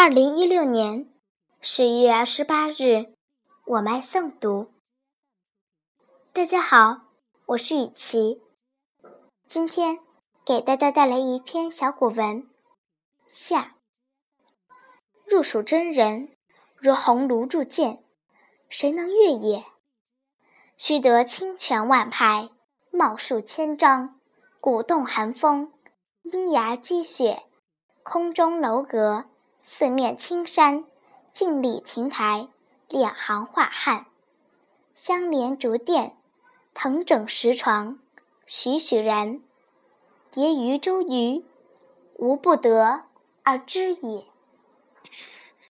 二零一六年十一月二十八日，我麦诵读。大家好，我是雨琪，今天给大家带来一篇小古文《夏》。入蜀真人，如鸿胪铸剑，谁能越也？须得清泉万派，茂树千丈，鼓动寒风，阴崖积雪，空中楼阁。四面青山，镜里亭台，两行画汉，相连竹殿，藤枕石床，栩栩然。叠鱼周瑜，无不得而知也。